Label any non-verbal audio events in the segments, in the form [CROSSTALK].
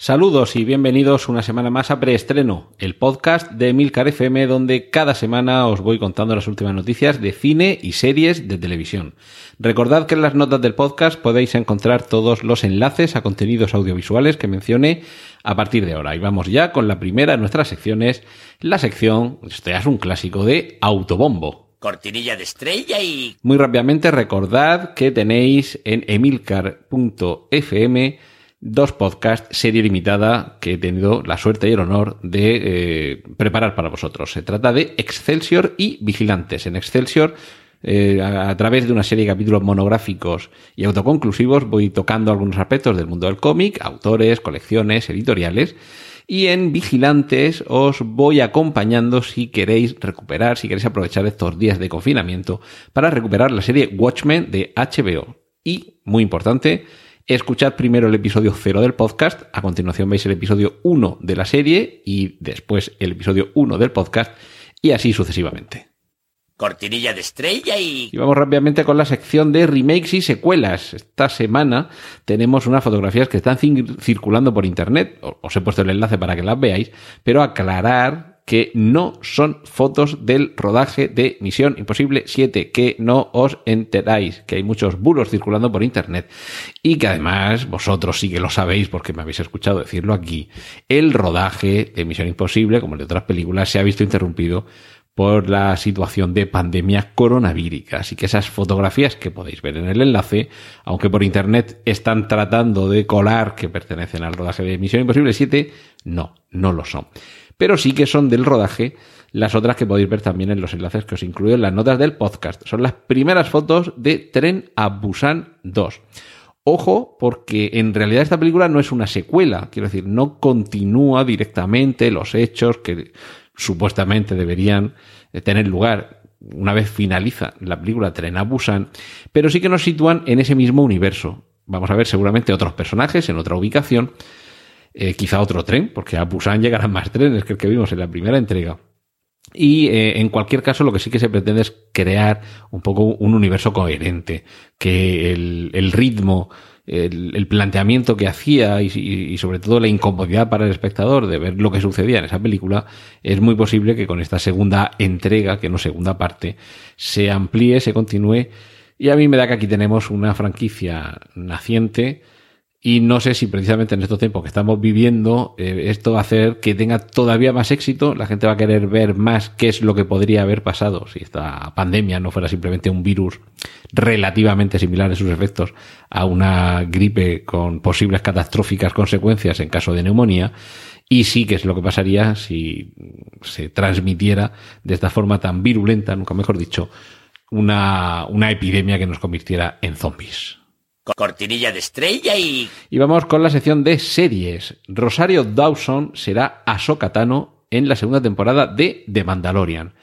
Saludos y bienvenidos una semana más a Preestreno, el podcast de Milcar FM donde cada semana os voy contando las últimas noticias de cine y series de televisión. Recordad que en las notas del podcast podéis encontrar todos los enlaces a contenidos audiovisuales que mencione a partir de ahora. Y vamos ya con la primera de nuestras secciones, la sección, esto ya es un clásico de Autobombo. Cortinilla de estrella y... Muy rápidamente recordad que tenéis en emilcar.fm dos podcasts, serie limitada, que he tenido la suerte y el honor de eh, preparar para vosotros. Se trata de Excelsior y Vigilantes. En Excelsior, eh, a, a través de una serie de capítulos monográficos y autoconclusivos, voy tocando algunos aspectos del mundo del cómic, autores, colecciones, editoriales. Y en Vigilantes os voy acompañando si queréis recuperar, si queréis aprovechar estos días de confinamiento para recuperar la serie Watchmen de HBO. Y, muy importante, Escuchad primero el episodio 0 del podcast, a continuación veis el episodio 1 de la serie y después el episodio 1 del podcast y así sucesivamente. Cortinilla de estrella y... Y vamos rápidamente con la sección de remakes y secuelas. Esta semana tenemos unas fotografías que están circulando por internet. Os he puesto el enlace para que las veáis, pero aclarar que no son fotos del rodaje de Misión Imposible 7, que no os enteráis, que hay muchos bulos circulando por Internet y que además vosotros sí que lo sabéis porque me habéis escuchado decirlo aquí, el rodaje de Misión Imposible, como el de otras películas, se ha visto interrumpido por la situación de pandemia coronavírica. Así que esas fotografías que podéis ver en el enlace, aunque por internet están tratando de colar que pertenecen al rodaje de Misión Imposible 7, no, no lo son pero sí que son del rodaje las otras que podéis ver también en los enlaces que os incluyo en las notas del podcast. Son las primeras fotos de Tren a Busan 2. Ojo, porque en realidad esta película no es una secuela, quiero decir, no continúa directamente los hechos que supuestamente deberían tener lugar una vez finaliza la película Tren a Busan, pero sí que nos sitúan en ese mismo universo. Vamos a ver seguramente otros personajes en otra ubicación, eh, quizá otro tren, porque a Busan llegarán más trenes que el que vimos en la primera entrega. Y eh, en cualquier caso, lo que sí que se pretende es crear un poco un universo coherente, que el, el ritmo, el, planteamiento que hacía y, y, sobre todo la incomodidad para el espectador de ver lo que sucedía en esa película, es muy posible que con esta segunda entrega, que no segunda parte, se amplíe, se continúe. Y a mí me da que aquí tenemos una franquicia naciente, y no sé si precisamente en estos tiempos que estamos viviendo, eh, esto va a hacer que tenga todavía más éxito. La gente va a querer ver más qué es lo que podría haber pasado si esta pandemia no fuera simplemente un virus relativamente similar en sus efectos a una gripe con posibles catastróficas consecuencias en caso de neumonía. Y sí que es lo que pasaría si se transmitiera de esta forma tan virulenta, nunca mejor dicho, una, una epidemia que nos convirtiera en zombies. Cortinilla de estrella y... Y vamos con la sección de series. Rosario Dawson será Ahsoka Tano en la segunda temporada de The Mandalorian.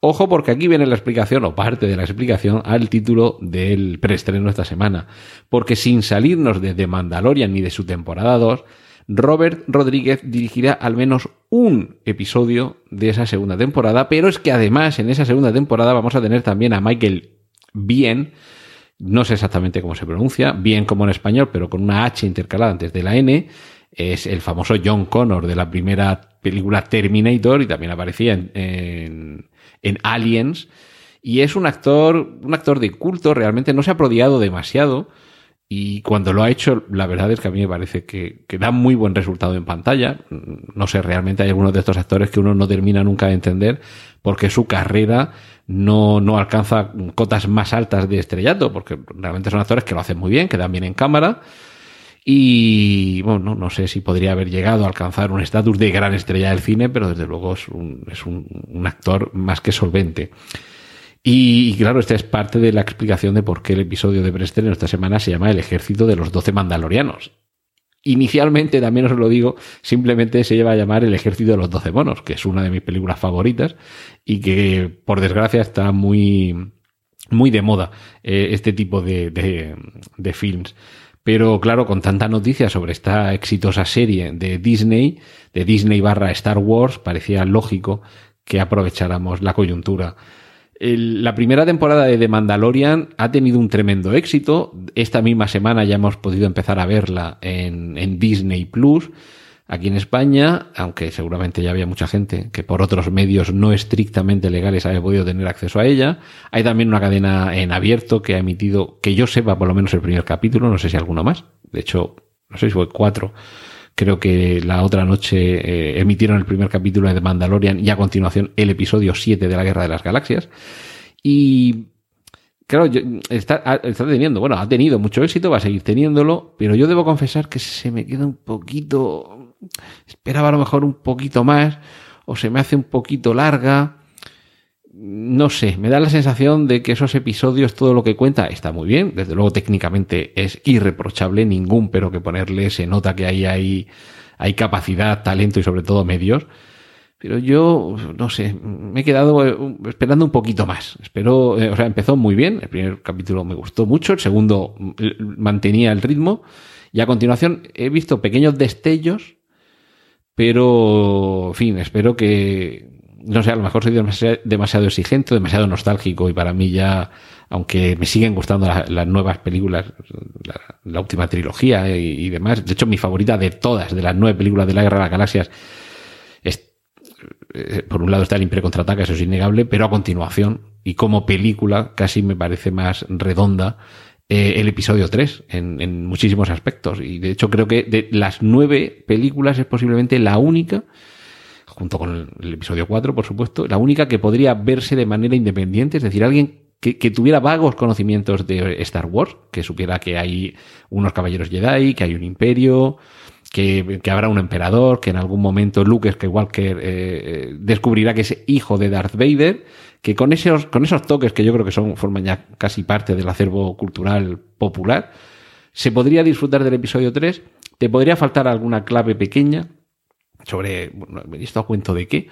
Ojo porque aquí viene la explicación, o parte de la explicación, al título del preestreno esta semana. Porque sin salirnos de The Mandalorian ni de su temporada 2, Robert Rodríguez dirigirá al menos un episodio de esa segunda temporada, pero es que además en esa segunda temporada vamos a tener también a Michael Bien, no sé exactamente cómo se pronuncia, bien como en español, pero con una H intercalada antes de la N, es el famoso John Connor de la primera película Terminator y también aparecía en, en, en Aliens. Y es un actor, un actor de culto, realmente no se ha prodigado demasiado. Y cuando lo ha hecho, la verdad es que a mí me parece que, da muy buen resultado en pantalla. No sé, realmente hay algunos de estos actores que uno no termina nunca de entender porque su carrera no, no alcanza cotas más altas de estrellato, porque realmente son actores que lo hacen muy bien, que dan bien en cámara. Y bueno, no sé si podría haber llegado a alcanzar un estatus de gran estrella del cine, pero desde luego es un, es un actor más que solvente. Y, claro, esta es parte de la explicación de por qué el episodio de Preestreno esta semana se llama El ejército de los doce mandalorianos. Inicialmente, también os lo digo, simplemente se lleva a llamar El ejército de los doce monos, que es una de mis películas favoritas y que, por desgracia, está muy muy de moda eh, este tipo de, de, de films. Pero claro, con tanta noticia sobre esta exitosa serie de Disney, de Disney barra Star Wars, parecía lógico que aprovecháramos la coyuntura. El- la primera temporada de The Mandalorian ha tenido un tremendo éxito. Esta misma semana ya hemos podido empezar a verla en, en Disney Plus, aquí en España, aunque seguramente ya había mucha gente que por otros medios no estrictamente legales había podido tener acceso a ella. Hay también una cadena en abierto que ha emitido, que yo sepa por lo menos el primer capítulo, no sé si alguno más. De hecho, no sé si fue cuatro. Creo que la otra noche eh, emitieron el primer capítulo de The Mandalorian y a continuación el episodio 7 de la Guerra de las Galaxias. Y claro, está, está teniendo, bueno, ha tenido mucho éxito, va a seguir teniéndolo, pero yo debo confesar que se me queda un poquito, esperaba a lo mejor un poquito más, o se me hace un poquito larga. No sé, me da la sensación de que esos episodios, todo lo que cuenta, está muy bien. Desde luego, técnicamente es irreprochable, ningún pero que ponerle. Se nota que ahí hay, hay capacidad, talento y sobre todo medios. Pero yo, no sé, me he quedado eh, esperando un poquito más. Espero, eh, o sea, empezó muy bien. El primer capítulo me gustó mucho. El segundo mm, mantenía el ritmo. Y a continuación he visto pequeños destellos. Pero, en fin, espero que, no sé, a lo mejor soy demasiado, demasiado exigente, demasiado nostálgico y para mí ya, aunque me siguen gustando la- las nuevas películas, la, última trilogía y, y demás, de hecho mi favorita de todas, de las nueve películas de la Guerra de las Galaxias, es, eh, por un lado está el Imperio Contraataca, eso es innegable, pero a continuación, y como película, casi me parece más redonda, eh, el episodio 3 en, en muchísimos aspectos. Y de hecho creo que de las nueve películas es posiblemente la única junto con el, episodio 4, por supuesto, la única que podría verse de manera independiente, es decir, alguien que, que tuviera vagos conocimientos de Star Wars, que supiera que hay unos caballeros Jedi, que hay un imperio, que, que habrá un emperador, que en algún momento Luke Skywalker eh, eh, descubrirá que es hijo de Darth Vader, que con esos, con esos toques que yo creo que son, forman ya casi parte del acervo cultural popular, se podría disfrutar del episodio 3, te podría faltar alguna clave pequeña, sobre, bueno, esto a cuento de qué,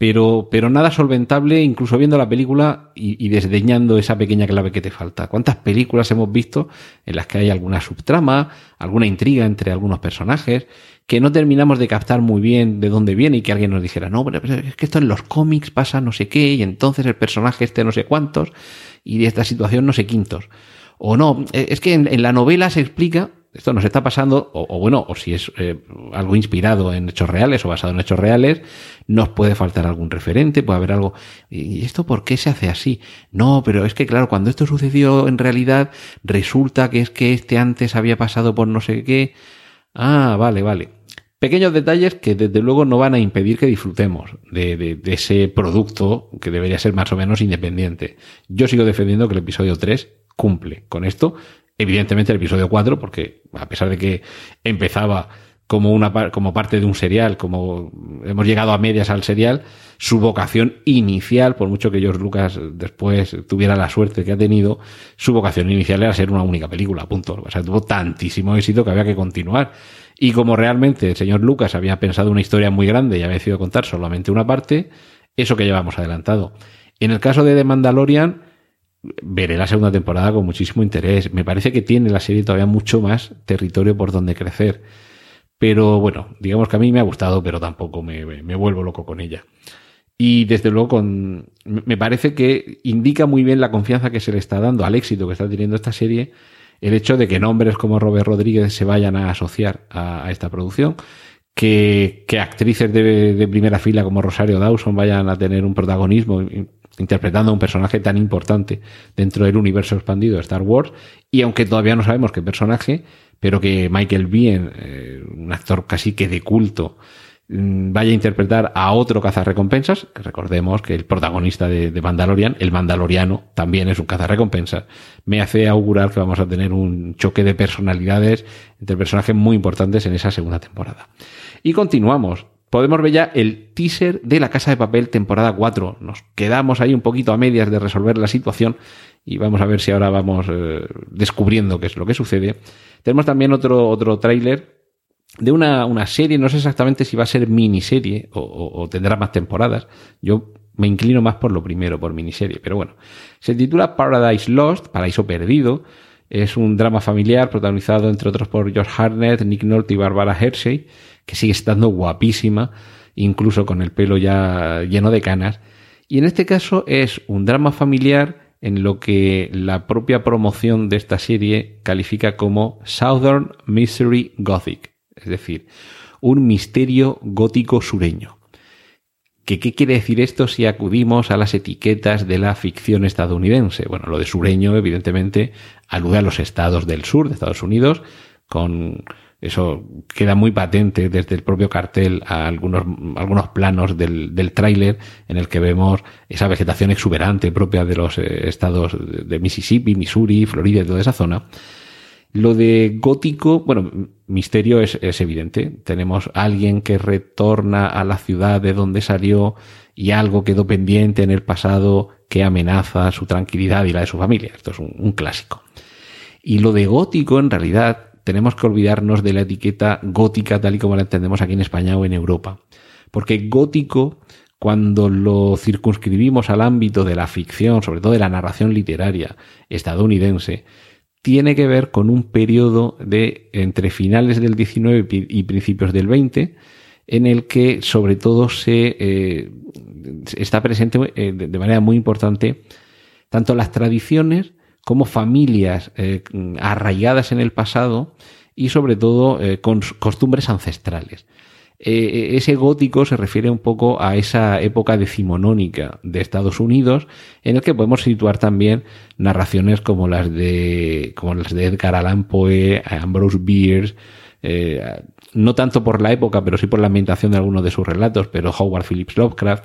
pero, pero nada solventable, incluso viendo la película y, desdeñando esa pequeña clave que te falta. ¿Cuántas películas hemos visto en las que hay alguna subtrama, alguna intriga entre algunos personajes, que no terminamos de captar muy bien de dónde viene y que alguien nos dijera, no, pero es que esto en los cómics pasa no sé qué, y entonces el personaje este no sé cuántos, y de esta situación no sé quintos. O no, es que en la novela se explica esto nos está pasando, o, bueno, o si es eh, algo inspirado en hechos reales o basado en hechos reales, nos puede faltar algún referente, puede haber algo. ¿Y esto por qué se hace así? No, pero es que claro, cuando esto sucedió en realidad, resulta que es que este antes había pasado por no sé qué. Ah, vale, vale. Pequeños detalles que desde luego no van a impedir que disfrutemos de, de, de, ese producto que debería ser más o menos independiente. Yo sigo defendiendo que el episodio 3 cumple con esto. Evidentemente el episodio 4, porque a pesar de que empezaba como una como parte de un serial, como hemos llegado a medias al serial, su vocación inicial, por mucho que George Lucas después tuviera la suerte que ha tenido, su vocación inicial era ser una única película, punto. O sea, tuvo tantísimo éxito que había que continuar. Y como realmente el señor Lucas había pensado una historia muy grande y había decidido contar solamente una parte, eso que llevamos adelantado. En el caso de The Mandalorian, veré la segunda temporada con muchísimo interés. Me parece que tiene la serie todavía mucho más territorio por donde crecer. Pero bueno, digamos que a mí me ha gustado, pero tampoco me, me vuelvo loco con ella. Y desde luego con, me parece que indica muy bien la confianza que se le está dando al éxito que está teniendo esta serie el hecho de que nombres como Robert Rodríguez se vayan a asociar a, a esta producción, que, que actrices de, de, primera fila como Rosario Dawson vayan a tener un protagonismo interpretando a un personaje tan importante dentro del universo expandido de Star Wars, y aunque todavía no sabemos qué personaje, pero que Michael Biehn, eh, un actor casi que de culto, vaya a interpretar a otro cazarrecompensas, que recordemos que el protagonista de, de, Mandalorian, el mandaloriano, también es un cazarrecompensas, me hace augurar que vamos a tener un choque de personalidades entre personajes muy importantes en esa segunda temporada. Y continuamos. Podemos ver ya el teaser de La Casa de Papel temporada 4. Nos quedamos ahí un poquito a medias de resolver la situación y vamos a ver si ahora vamos eh, descubriendo qué es lo que sucede. Tenemos también otro, otro tráiler de una, una serie, no sé exactamente si va a ser miniserie o, o, o tendrá más temporadas. Yo me inclino más por lo primero, por miniserie, pero bueno. Se titula Paradise Lost, Paraíso Perdido. Es un drama familiar protagonizado, entre otros, por George Harnett, Nick Nolte y Barbara Hershey, que sigue estando guapísima, incluso con el pelo ya lleno de canas. Y en este caso es un drama familiar en lo que la propia promoción de esta serie califica como Southern Mystery Gothic, es decir, un misterio gótico sureño. ¿Qué, ¿Qué quiere decir esto si acudimos a las etiquetas de la ficción estadounidense? Bueno, lo de sureño, evidentemente, alude a los estados del sur de Estados Unidos, con eso queda muy patente desde el propio cartel a algunos, algunos planos del, del tráiler en el que vemos esa vegetación exuberante propia de los eh, estados de Mississippi, Missouri, Florida y toda esa zona. Lo de gótico, bueno, misterio es, es, evidente. Tenemos alguien que retorna a la ciudad de donde salió y algo quedó pendiente en el pasado que amenaza su tranquilidad y la de su familia. Esto es un, clásico. Y lo de gótico, en realidad, tenemos que olvidarnos de la etiqueta gótica tal y como la entendemos aquí en España o en Europa. Porque gótico, cuando lo circunscribimimos al ámbito de la ficción, sobre todo de la narración literaria estadounidense, tiene que ver con un periodo de entre finales del 19 y principios del 20, en el que sobre todo se eh, está presente eh, de manera muy importante tanto las tradiciones como familias eh, arraigadas en el pasado y sobre todo con costumbres ancestrales. Eh, ese gótico se refiere un poco a esa época decimonónica de Estados Unidos, en el que podemos situar también narraciones como las de, como las de Edgar Allan Poe, Ambrose Bierce, eh, no tanto por la época, pero sí por la ambientación de algunos de sus relatos, pero Howard Phillips Lovecraft,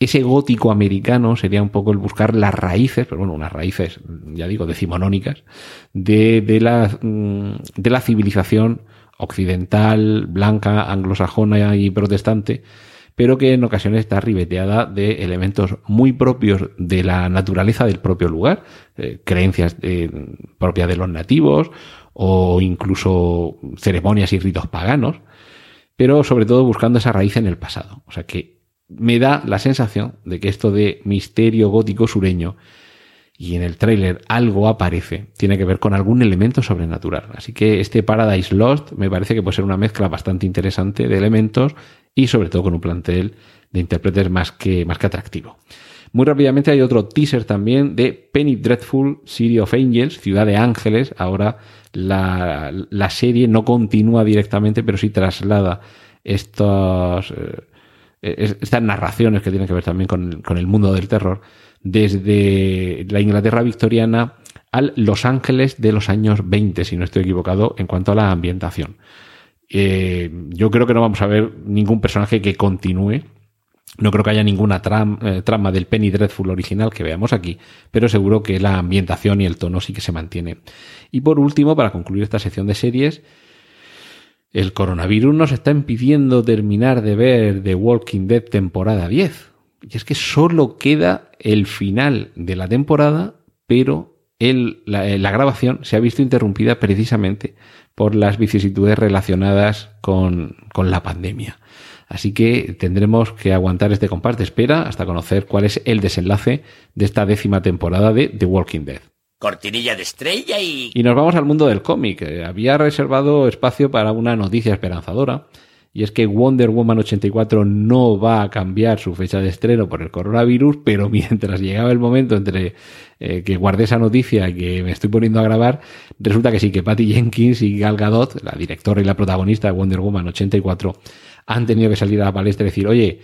ese gótico americano sería un poco el buscar las raíces, pero bueno, unas raíces, ya digo, decimonónicas, de, de, mm, de la civilización occidental, blanca, anglosajona y protestante, pero que en ocasiones está ribeteada de elementos muy propios de la naturaleza del propio lugar, eh, creencias eh, propias de los nativos o incluso ceremonias y ritos paganos, pero sobre todo buscando esa raíz en el pasado. O sea que me da la sensación de que esto de misterio gótico sureño y en el tráiler algo aparece, tiene que ver con algún elemento sobrenatural. Así que este Paradise Lost me parece que puede ser una mezcla bastante interesante de elementos y sobre todo con un plantel de intérpretes más que, más que atractivo. Muy rápidamente hay otro teaser también de Penny Dreadful City of Angels, Ciudad de Ángeles. Ahora la, la serie no continúa directamente, pero sí traslada estos, eh, estas narraciones que tienen que ver también con, con, el mundo del terror, desde la Inglaterra victoriana al Los Ángeles de los años 20, si no estoy equivocado, en cuanto a la ambientación. Eh, yo creo que no vamos a ver ningún personaje que continúe. No creo que haya ninguna eh, trama del Penny Dreadful original que veamos aquí, pero seguro que la ambientación y el tono sí que se mantiene. Y por último, para concluir esta sección de series, el coronavirus nos está impidiendo terminar de ver The Walking Dead temporada 10. Y es que solo queda el final de la temporada, pero el, la, la, grabación se ha visto interrumpida precisamente por las vicisitudes relacionadas con, con la pandemia. Así que tendremos que aguantar este compás de espera hasta conocer cuál es el desenlace de esta décima temporada de The Walking Dead cortinilla de estrella y... Y nos vamos al mundo del cómic. Había reservado espacio para una noticia esperanzadora. Y es que Wonder Woman 84 no va a cambiar su fecha de estreno por el coronavirus, pero [LAUGHS] mientras llegaba el momento entre eh, que guardé esa noticia y que me estoy poniendo a grabar, resulta que sí, que Patty Jenkins y Gal Gadot, la directora y la protagonista de Wonder Woman 84, han tenido que salir a la palestra y decir, oye,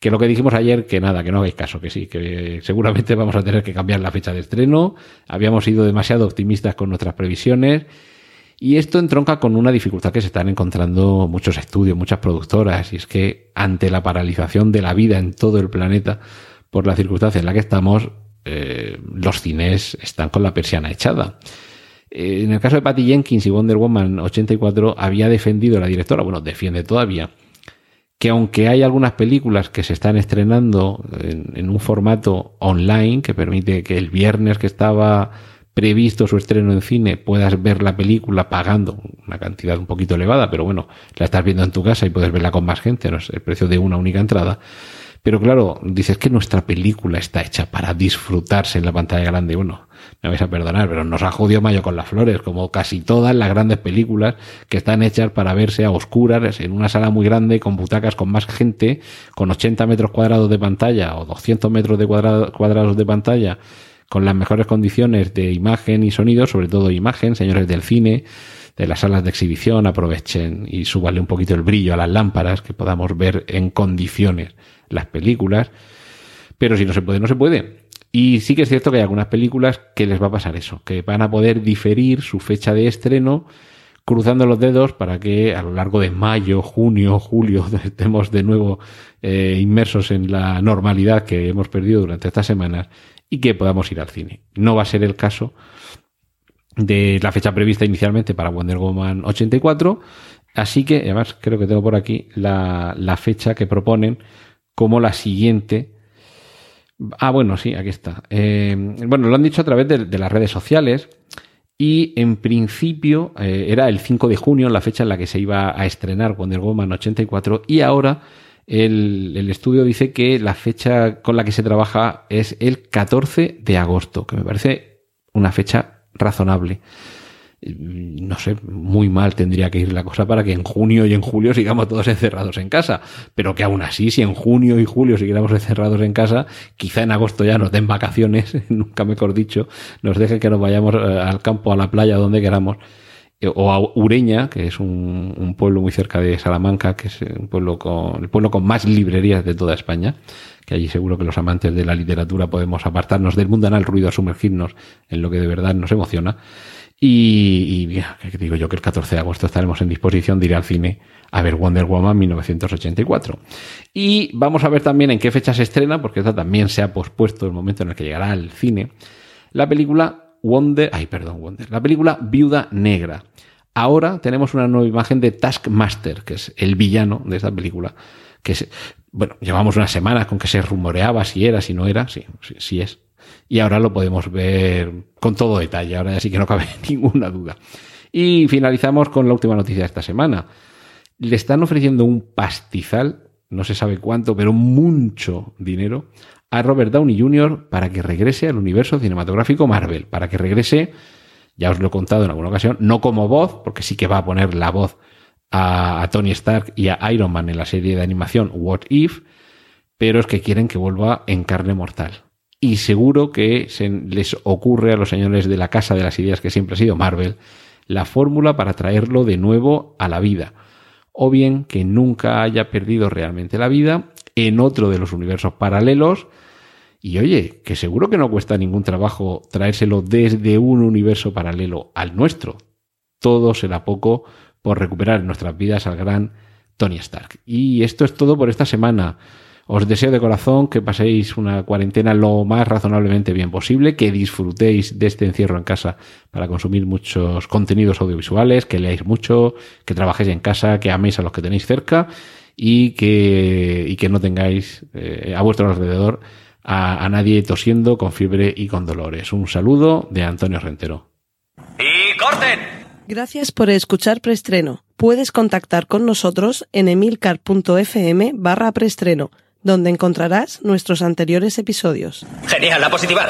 que lo que dijimos ayer, que nada, que no hagáis caso, que sí, que seguramente vamos a tener que cambiar la fecha de estreno. Habíamos sido demasiado optimistas con nuestras previsiones. Y esto entronca con una dificultad que se están encontrando muchos estudios, muchas productoras, y es que ante la paralización de la vida en todo el planeta, por la circunstancia en la que estamos, eh, los cines están con la persiana echada. Eh, en el caso de Patty Jenkins y Wonder Woman 84 había defendido la directora, bueno, defiende todavía, que aunque hay algunas películas que se están estrenando en, en, un formato online que permite que el viernes que estaba previsto su estreno en cine puedas ver la película pagando una cantidad un poquito elevada, pero bueno, la estás viendo en tu casa y puedes verla con más gente, no es el precio de una única entrada. Pero claro, dices que nuestra película está hecha para disfrutarse en la pantalla grande. Bueno, me vais a perdonar, pero nos ha jodido Mayo con las flores, como casi todas las grandes películas que están hechas para verse a oscuras en una sala muy grande, con butacas con más gente, con 80 metros cuadrados de pantalla o 200 metros de cuadrados de pantalla, con las mejores condiciones de imagen y sonido, sobre todo imagen, señores del cine de las salas de exhibición aprovechen y súbale un poquito el brillo a las lámparas, que podamos ver en condiciones las películas. Pero si no se puede, no se puede. Y sí que es cierto que hay algunas películas que les va a pasar eso, que van a poder diferir su fecha de estreno cruzando los dedos para que a lo largo de mayo, junio, julio [LAUGHS] estemos de nuevo eh, inmersos en la normalidad que hemos perdido durante estas semanas y que podamos ir al cine. No va a ser el caso de la fecha prevista inicialmente para Wonder Woman 84. Así que, además, creo que tengo por aquí la, fecha que proponen como la siguiente. Ah, bueno, sí, aquí está. Eh, bueno, lo han dicho a través de, las redes sociales. Y en principio eh, era el 5 de junio la fecha en la que se iba a estrenar Wonder Woman 84. Y ahora el, el, estudio dice que la fecha con la que se trabaja es el 14 de agosto, que me parece una fecha razonable. No sé, muy mal tendría que ir la cosa para que en junio y en julio sigamos todos encerrados en casa. Pero que aún así, si en junio y julio siguiéramos encerrados en casa, quizá en agosto ya nos den vacaciones, [LAUGHS] nunca mejor dicho, nos dejen que nos vayamos eh, al campo, a la playa, donde queramos o a Ureña, que es un, pueblo muy cerca de Salamanca, que es un pueblo con, el pueblo con más librerías de toda España, que allí seguro que los amantes de la literatura podemos apartarnos del mundanal ruido a sumergirnos en lo que de verdad nos emociona. Y, y digo yo que el 14 de agosto estaremos en disposición de ir al cine a ver Wonder Woman 1984. Y vamos a ver también en qué fecha se estrena, porque esta también se ha pospuesto el momento en el que llegará al cine, la película Wonder, ay, perdón, Wonder, la película Viuda Negra. Ahora tenemos una nueva imagen de Taskmaster, que es el villano de esta película, que es, bueno, llevamos unas semanas con que se rumoreaba si era, si no era, sí, sí, es. Y ahora lo podemos ver con todo detalle, ahora ya sí que no cabe [LAUGHS] ninguna duda. Y finalizamos con la última noticia de esta semana. Le están ofreciendo un pastizal, no se sabe cuánto, pero mucho dinero, a Robert Downey Jr. para que regrese al universo cinematográfico Marvel, para que regrese, ya os lo he contado en alguna ocasión, no como voz, porque sí que va a poner la voz a, Tony Stark y a Iron Man en la serie de animación What If, pero es que quieren que vuelva en carne mortal. Y seguro que se les ocurre a los señores de la casa de las ideas que siempre ha sido Marvel la fórmula para traerlo de nuevo a la vida. O bien que nunca haya perdido realmente la vida en otro de los universos paralelos. Y oye, que seguro que no cuesta ningún trabajo traérselo desde un universo paralelo al nuestro. Todo será poco por recuperar nuestras vidas al gran Tony Stark. Y esto es todo por esta semana. Os deseo de corazón que paséis una cuarentena lo más razonablemente bien posible, que disfrutéis de este encierro en casa para consumir muchos contenidos audiovisuales, que leáis mucho, que trabajéis en casa, que améis a los que tenéis cerca y que, y que no tengáis eh, a vuestro alrededor a, a nadie tosiendo con fiebre y con dolores. Un saludo de Antonio Rentero. ¡Y corten! Gracias por escuchar Preestreno. Puedes contactar con nosotros en emilcar.fm barra preestreno, donde encontrarás nuestros anteriores episodios. Genial, la positiva.